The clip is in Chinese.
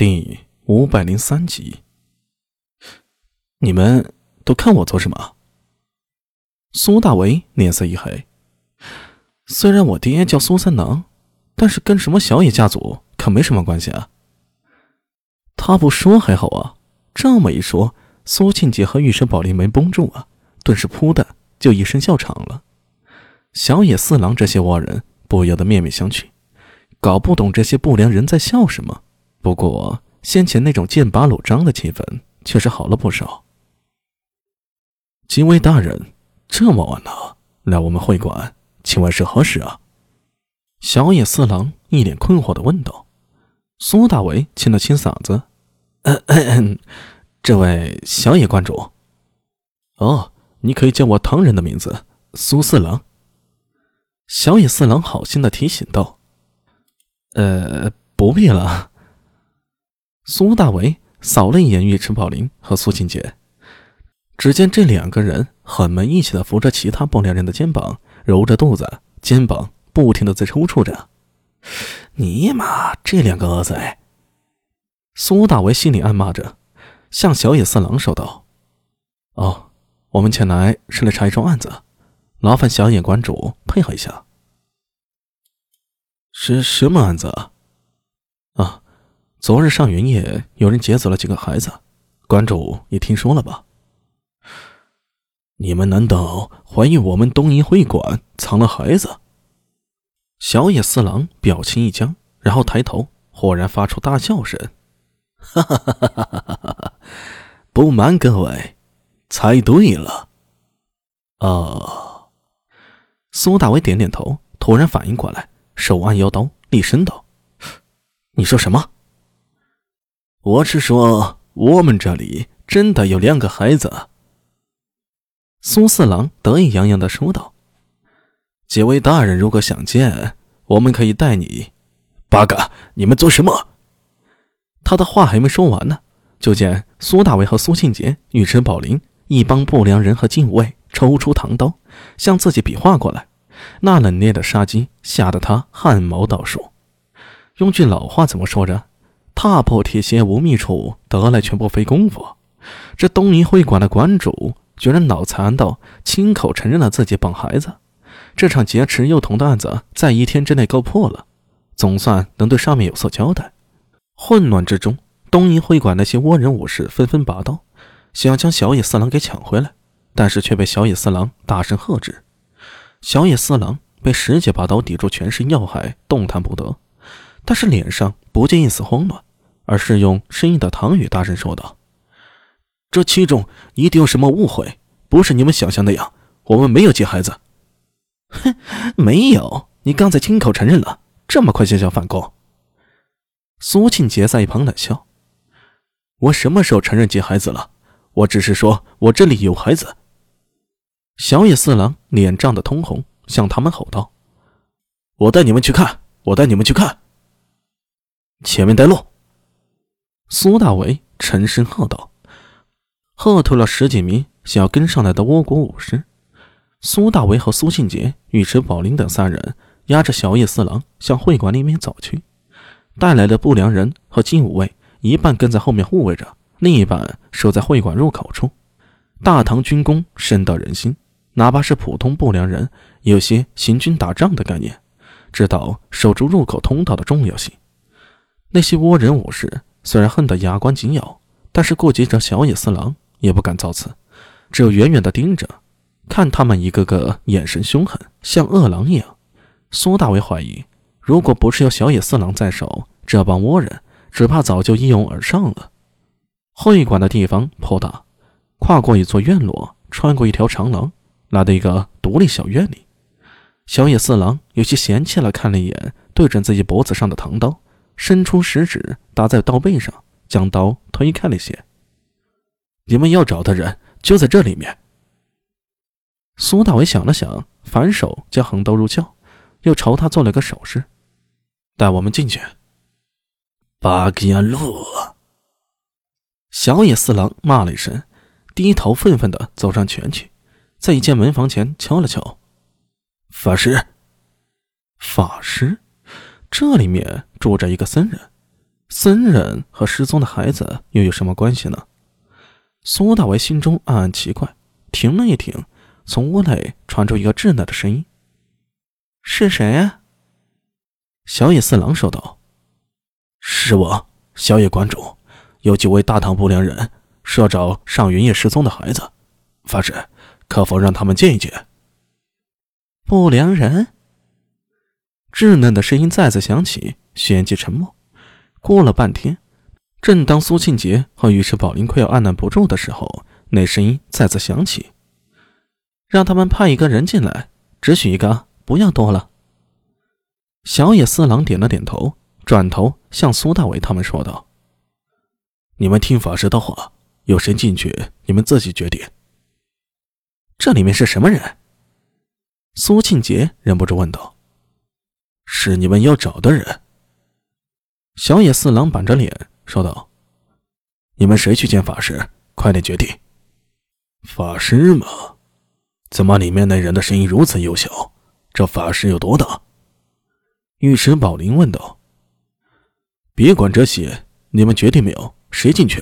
第五百零三集，你们都看我做什么？苏大为脸色一黑。虽然我爹叫苏三郎，但是跟什么小野家族可没什么关系啊。他不说还好啊，这么一说，苏庆杰和玉石宝林没绷住啊，顿时扑的就一声笑场了。小野四郎这些倭人不由得面面相觑，搞不懂这些不良人在笑什么。不过，先前那种剑拔弩张的气氛确实好了不少。几位大人，这么晚了来我们会馆，请问是何事啊？小野四郎一脸困惑的问道。苏大为清了清嗓子：“这位小野观主，哦，你可以叫我唐人的名字，苏四郎。”小野四郎好心的提醒道：“呃，不必了。”苏大为扫了一眼尉迟宝林和苏庆杰，只见这两个人很没义气的扶着其他不良人的肩膀，揉着肚子，肩膀不停的在抽搐着。尼玛，这两个恶贼！苏大为心里暗骂着，向小野四郎说道：“哦，我们前来是来查一桩案子，劳烦小野馆主配合一下。是什么案子啊？”啊。昨日上元夜，有人劫走了几个孩子，馆主也听说了吧？你们难道怀疑我们东瀛会馆藏了孩子？小野四郎表情一僵，然后抬头，忽然发出大笑声：“哈哈哈哈哈哈！不瞒各位，猜对了。”哦，苏大伟点点头，突然反应过来，手按腰刀，厉声道：“你说什么？”我是说，我们这里真的有两个孩子。”苏四郎得意洋洋的说道。“几位大人如果想见，我们可以带你。”八嘎！你们做什么？他的话还没说完呢，就见苏大伟和苏庆杰、尉迟宝林一帮不良人和禁卫抽出唐刀，向自己比划过来。那冷冽的杀机吓得他汗毛倒竖。用句老话怎么说着？踏破铁鞋无觅处，得来全不费功夫。这东瀛会馆的馆主居然脑残到亲口承认了自己绑孩子，这场劫持幼童的案子在一天之内告破了，总算能对上面有所交代。混乱之中，东瀛会馆那些倭人武士纷纷拔刀，想要将小野四郎给抢回来，但是却被小野四郎大声喝止。小野四郎被十几把刀抵住全身要害，动弹不得，但是脸上不见一丝慌乱。而是用生硬的唐语大声说道：“这其中一定有什么误会，不是你们想象那样。我们没有接孩子。”“哼，没有，你刚才亲口承认了，这么快就想反攻？”苏庆杰在一旁冷笑：“我什么时候承认接孩子了？我只是说我这里有孩子。”小野四郎脸涨得通红，向他们吼道：“我带你们去看，我带你们去看，前面带路。”苏大为沉声喝道：“喝退了十几名想要跟上来的倭国武士。”苏大为和苏庆杰、尉迟宝林等三人押着小叶四郎向会馆里面走去，带来的不良人和金武卫一半跟在后面护卫着，另一半守在会馆入口处。大唐军功深到人心，哪怕是普通不良人，有些行军打仗的概念，知道守住入口通道的重要性。那些倭人武士。虽然恨得牙关紧咬，但是顾及着小野四郎，也不敢造次，只有远远的盯着，看他们一个个眼神凶狠，像饿狼一样。苏大为怀疑，如果不是有小野四郎在手，这帮倭人只怕早就一拥而上了。会馆的地方颇大，跨过一座院落，穿过一条长廊，来到一个独立小院里。小野四郎有些嫌弃了，看了一眼对准自己脖子上的唐刀。伸出食指搭在刀背上，将刀推开了些。你们要找的人就在这里面。苏大伟想了想，反手将横刀入鞘，又朝他做了个手势，带我们进去。八吉亚路。小野四郎骂了一声，低头愤愤地走上前去，在一间门房前敲了敲。法师，法师。这里面住着一个僧人，僧人和失踪的孩子又有什么关系呢？苏大为心中暗暗奇怪，停了一停，从屋内传出一个稚嫩的声音：“是谁呀？”小野四郎说道：“是我，小野馆主。有几位大唐不良人是要找上云夜失踪的孩子，发誓，可否让他们见一见？”不良人。稚嫩的声音再次响起，旋即沉默。过了半天，正当苏庆杰和尉迟宝林快要按捺不住的时候，那声音再次响起：“让他们派一个人进来，只许一个，不要多了。”小野四郎点了点头，转头向苏大伟他们说道：“你们听法师的话，有谁进去，你们自己决定。”这里面是什么人？苏庆杰忍不住问道：“是你们要找的人。”小野四郎板着脸说道：“你们谁去见法师？快点决定。”法师嘛，怎么里面那人的声音如此幼小？这法师有多大？尉迟宝林问道：“别管这些，你们决定没有？谁进去？”